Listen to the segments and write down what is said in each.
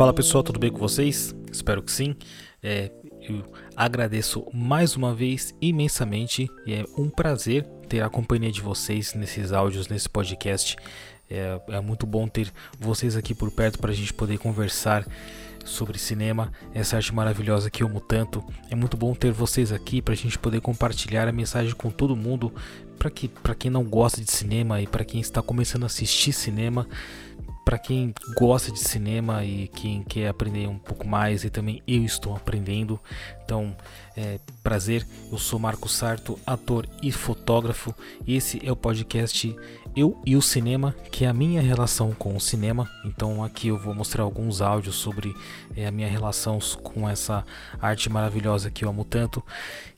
Fala pessoal, tudo bem com vocês? Espero que sim. É, eu agradeço mais uma vez imensamente é um prazer ter a companhia de vocês nesses áudios, nesse podcast. É, é muito bom ter vocês aqui por perto para a gente poder conversar sobre cinema, essa arte maravilhosa que eu amo tanto. É muito bom ter vocês aqui para a gente poder compartilhar a mensagem com todo mundo, para que quem não gosta de cinema e para quem está começando a assistir cinema, para quem gosta de cinema e quem quer aprender um pouco mais e também eu estou aprendendo. Então, é prazer. Eu sou Marcos Sarto, ator e fotógrafo. Esse é o podcast Eu e o Cinema, que é a minha relação com o cinema. Então, aqui eu vou mostrar alguns áudios sobre é, a minha relação com essa arte maravilhosa que eu amo tanto.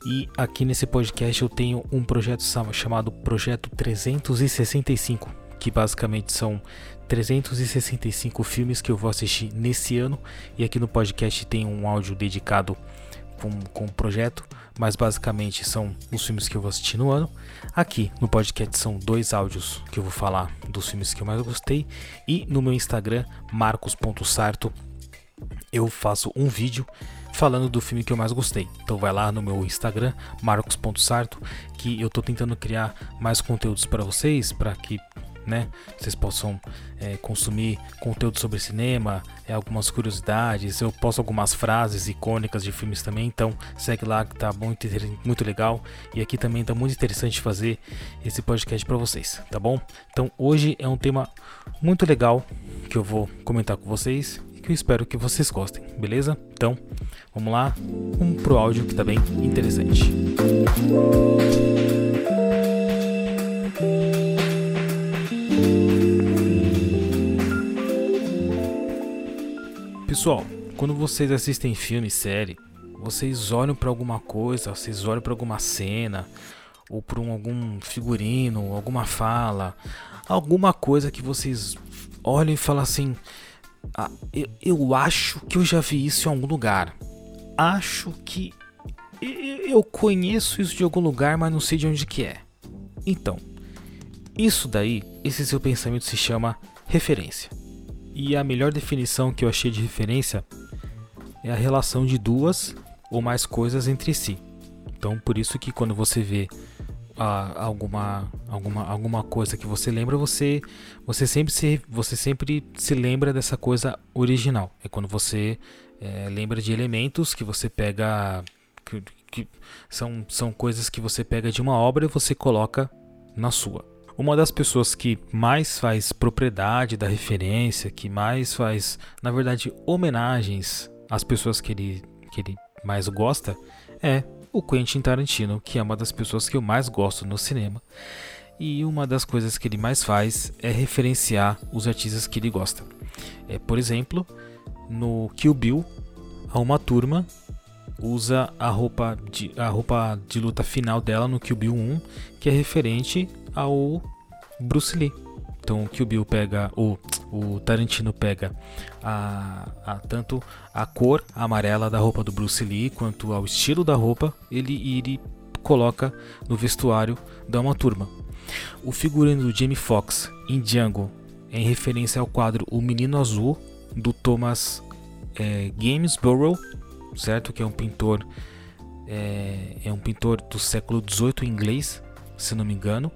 E aqui nesse podcast eu tenho um projeto chamado Projeto 365 que basicamente são 365 filmes que eu vou assistir nesse ano. E aqui no podcast tem um áudio dedicado com, com o projeto, mas basicamente são os filmes que eu vou assistir no ano. Aqui no podcast são dois áudios que eu vou falar dos filmes que eu mais gostei. E no meu Instagram, marcos.sarto, eu faço um vídeo falando do filme que eu mais gostei. Então vai lá no meu Instagram, marcos.sarto, que eu estou tentando criar mais conteúdos para vocês, para que né? Vocês possam é, consumir conteúdo sobre cinema, é, algumas curiosidades. Eu posto algumas frases icônicas de filmes também, então segue lá que tá muito, muito legal. E aqui também tá muito interessante fazer esse podcast para vocês, tá bom? Então hoje é um tema muito legal que eu vou comentar com vocês e que eu espero que vocês gostem, beleza? Então vamos lá, vamos pro áudio que tá bem interessante. Música Pessoal, quando vocês assistem filme, série, vocês olham para alguma coisa, vocês olham para alguma cena, ou para um, algum figurino, alguma fala, alguma coisa que vocês olham e falam assim: ah, eu, eu acho que eu já vi isso em algum lugar. Acho que eu conheço isso de algum lugar, mas não sei de onde que é. Então, isso daí, esse seu pensamento se chama referência. E a melhor definição que eu achei de referência é a relação de duas ou mais coisas entre si. Então, por isso que quando você vê ah, alguma, alguma, alguma coisa que você lembra, você, você, sempre se, você sempre se lembra dessa coisa original. É quando você é, lembra de elementos que você pega. Que, que são, são coisas que você pega de uma obra e você coloca na sua. Uma das pessoas que mais faz propriedade da referência, que mais faz, na verdade, homenagens às pessoas que ele, que ele mais gosta, é o Quentin Tarantino, que é uma das pessoas que eu mais gosto no cinema. E uma das coisas que ele mais faz é referenciar os artistas que ele gosta. É, por exemplo, no Kill Bill, a uma turma usa a roupa de, a roupa de luta final dela no Kill Bill 1, que é referente ao Bruce Lee. Então o Kill Bill pega, o, o Tarantino pega a, a, tanto a cor amarela da roupa do Bruce Lee quanto ao estilo da roupa, ele, ele coloca no vestuário da uma turma. O figurino do Jamie Foxx em Django é em referência ao quadro O Menino Azul do Thomas é, Gainsborough, certo? Que é um pintor é, é um pintor do século XVIII inglês se não me engano.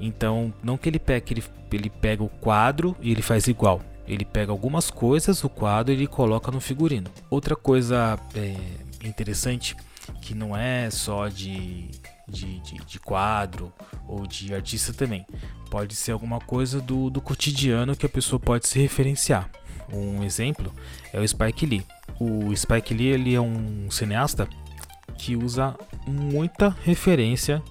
Então, não que ele pegue, ele, ele pega o quadro e ele faz igual. Ele pega algumas coisas, o quadro, e ele coloca no figurino. Outra coisa é, interessante, que não é só de, de, de, de, quadro ou de artista também. Pode ser alguma coisa do, do cotidiano que a pessoa pode se referenciar. Um exemplo é o Spike Lee. O Spike Lee ele é um cineasta que usa muita referência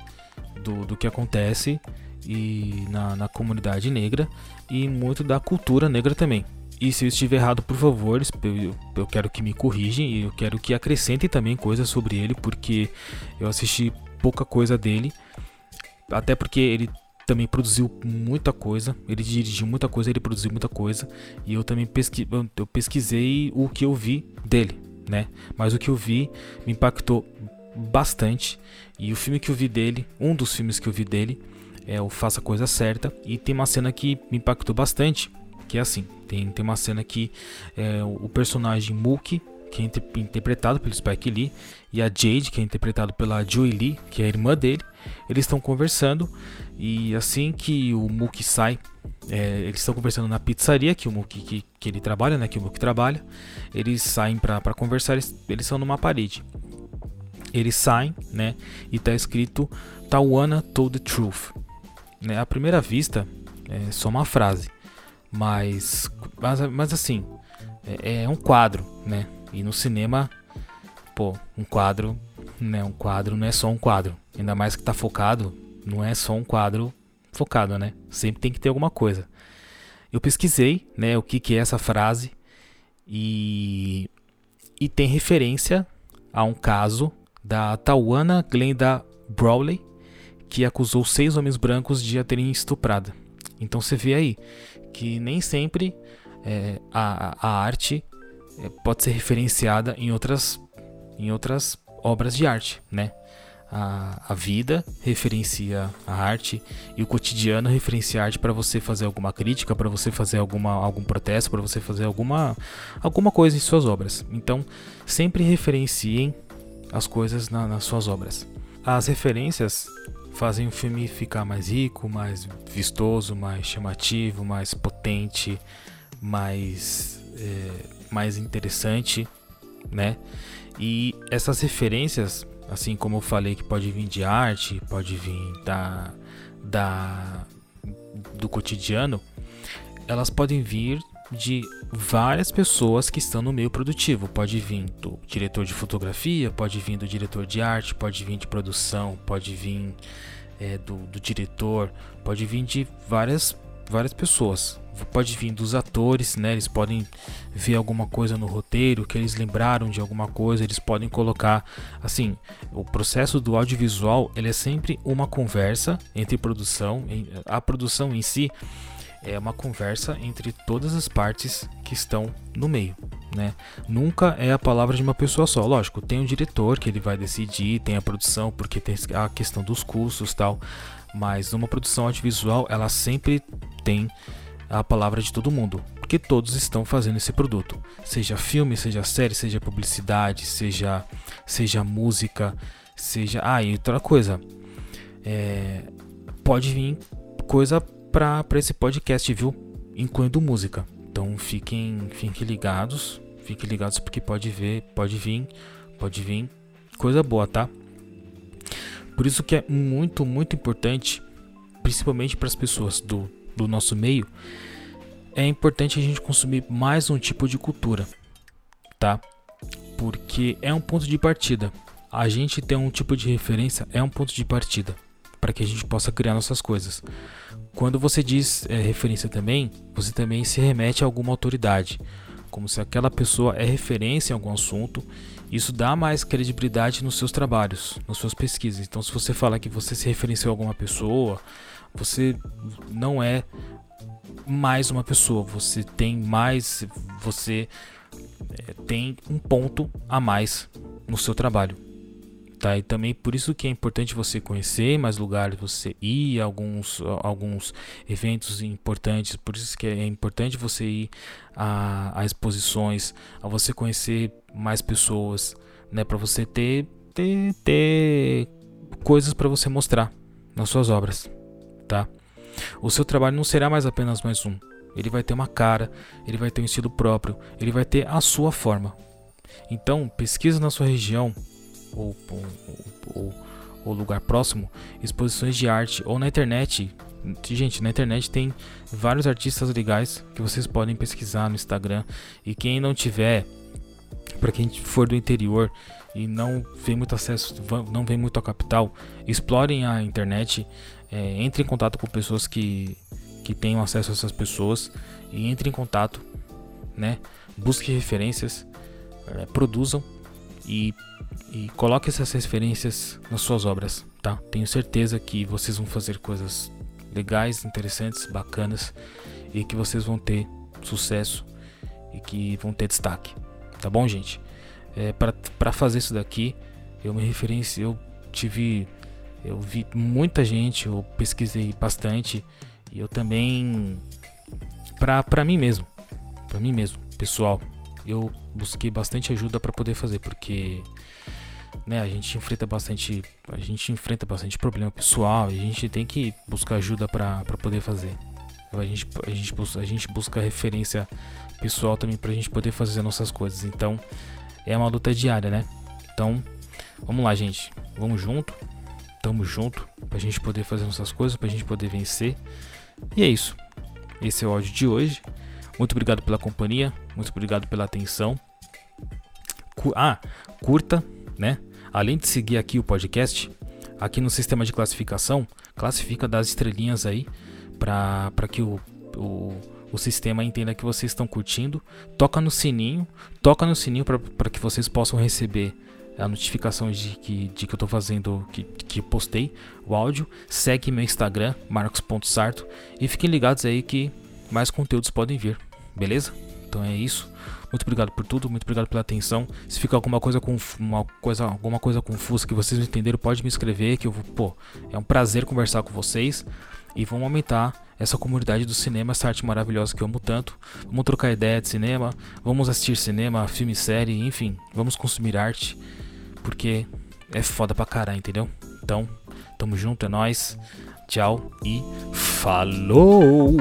do, do que acontece e na, na comunidade negra e muito da cultura negra também. E se eu estiver errado, por favor, eu, eu quero que me corrigem e eu quero que acrescentem também coisas sobre ele, porque eu assisti pouca coisa dele, até porque ele também produziu muita coisa, ele dirigiu muita coisa, ele produziu muita coisa, e eu também pesqui, eu pesquisei o que eu vi dele, né? Mas o que eu vi me impactou bastante. E o filme que eu vi dele, um dos filmes que eu vi dele, é o Faça a Coisa Certa. E tem uma cena que me impactou bastante, que é assim: tem, tem uma cena que é, o personagem Mookie, que é interpretado pelo Spike Lee, e a Jade, que é interpretado pela Joey Lee, que é a irmã dele, eles estão conversando e assim que o Mookie sai, é, eles estão conversando na pizzaria que o Mookie que, que ele trabalha, né, que o Mookie trabalha, eles saem para conversar, eles, eles são numa parede. Eles saem, né, e tá escrito Tawana told the truth. Né, à primeira vista, é só uma frase, mas, mas, mas assim, é, é um quadro, né, e no cinema, pô, um quadro, né, um quadro não é só um quadro, ainda mais que tá focado, não é só um quadro focado, né? Sempre tem que ter alguma coisa. Eu pesquisei, né, o que, que é essa frase e, e tem referência a um caso da Tawana Glenda Brawley, que acusou seis homens brancos de a terem estuprado. Então você vê aí que nem sempre é, a, a arte é, pode ser referenciada em outras, em outras obras de arte, né? A, a vida referencia a arte e o cotidiano referencia a arte para você fazer alguma crítica, para você fazer alguma, algum protesto, para você fazer alguma, alguma coisa em suas obras. Então, sempre referenciem as coisas na, nas suas obras. As referências fazem o filme ficar mais rico, mais vistoso, mais chamativo, mais potente, mais, é, mais interessante, né? E essas referências, assim como eu falei que pode vir de arte, pode vir da, da do cotidiano, elas podem vir de várias pessoas que estão no meio produtivo. Pode vir do diretor de fotografia, pode vir do diretor de arte, pode vir de produção, pode vir é, do, do diretor, pode vir de várias, várias pessoas. Pode vir dos atores, né? Eles podem ver alguma coisa no roteiro que eles lembraram de alguma coisa, eles podem colocar assim. O processo do audiovisual ele é sempre uma conversa entre produção, a produção em si é uma conversa entre todas as partes que estão no meio, né? Nunca é a palavra de uma pessoa só. Lógico, tem o diretor que ele vai decidir, tem a produção porque tem a questão dos custos, tal. Mas numa produção audiovisual, ela sempre tem a palavra de todo mundo, porque todos estão fazendo esse produto, seja filme, seja série, seja publicidade, seja seja música, seja ah e outra coisa, é, pode vir coisa para esse podcast, viu? Incluindo música. Então fiquem, fiquem ligados, fiquem ligados porque pode ver, pode vir, pode vir coisa boa, tá? Por isso que é muito, muito importante, principalmente para as pessoas do, do nosso meio, é importante a gente consumir mais um tipo de cultura, tá? Porque é um ponto de partida. A gente ter um tipo de referência é um ponto de partida para que a gente possa criar nossas coisas. Quando você diz é, referência também, você também se remete a alguma autoridade, como se aquela pessoa é referência em algum assunto. Isso dá mais credibilidade nos seus trabalhos, nas suas pesquisas. Então, se você fala que você se referenciou a alguma pessoa, você não é mais uma pessoa, você tem mais, você é, tem um ponto a mais no seu trabalho tá? E também por isso que é importante você conhecer mais lugares, você ir a alguns, alguns eventos importantes, por isso que é importante você ir a, a exposições, a você conhecer mais pessoas, né? Para você ter, ter, ter coisas para você mostrar nas suas obras, tá? O seu trabalho não será mais apenas mais um. Ele vai ter uma cara, ele vai ter um estilo próprio, ele vai ter a sua forma. Então, pesquisa na sua região, ou, ou, ou, lugar próximo, exposições de arte ou na internet. Gente, na internet tem vários artistas legais que vocês podem pesquisar no Instagram. E quem não tiver, para quem for do interior e não vem muito acesso, não vem muito a capital, explorem a internet, é, entre em contato com pessoas que, que tenham acesso a essas pessoas e entre em contato, né? Busque referências, é, produzam e e coloque essas referências nas suas obras, tá? Tenho certeza que vocês vão fazer coisas legais, interessantes, bacanas e que vocês vão ter sucesso e que vão ter destaque, tá bom, gente? É, para fazer isso daqui, eu me referência, eu tive, eu vi muita gente, eu pesquisei bastante e eu também pra mim mesmo. Pra mim mesmo, pessoal. Eu busquei bastante ajuda para poder fazer, porque né, a gente enfrenta bastante, a gente enfrenta bastante problema pessoal, e a gente tem que buscar ajuda para poder fazer. A gente, a, gente, a gente busca referência pessoal também pra gente poder fazer nossas coisas. Então, é uma luta diária, né? Então, vamos lá, gente. Vamos junto. Tamo junto pra gente poder fazer nossas coisas, pra gente poder vencer. E é isso. Esse é o áudio de hoje. Muito obrigado pela companhia, muito obrigado pela atenção. Ah, curta, né? Além de seguir aqui o podcast, aqui no sistema de classificação, classifica das estrelinhas aí para que o, o, o, sistema entenda que vocês estão curtindo. Toca no sininho, toca no sininho para que vocês possam receber a notificação de que, de que eu estou fazendo, que, que postei o áudio. Segue meu Instagram, marcos.sarto, e fiquem ligados aí que mais conteúdos podem vir, beleza? Então é isso. Muito obrigado por tudo, muito obrigado pela atenção. Se fica alguma coisa uma coisa, alguma coisa confusa que vocês não entenderam, pode me escrever que eu vou, pô, é um prazer conversar com vocês e vamos aumentar essa comunidade do cinema, essa arte maravilhosa que eu amo tanto. Vamos trocar ideia de cinema, vamos assistir cinema, filme, série, enfim, vamos consumir arte, porque é foda pra caralho, entendeu? Então, tamo junto, é nóis. Tchau e falou!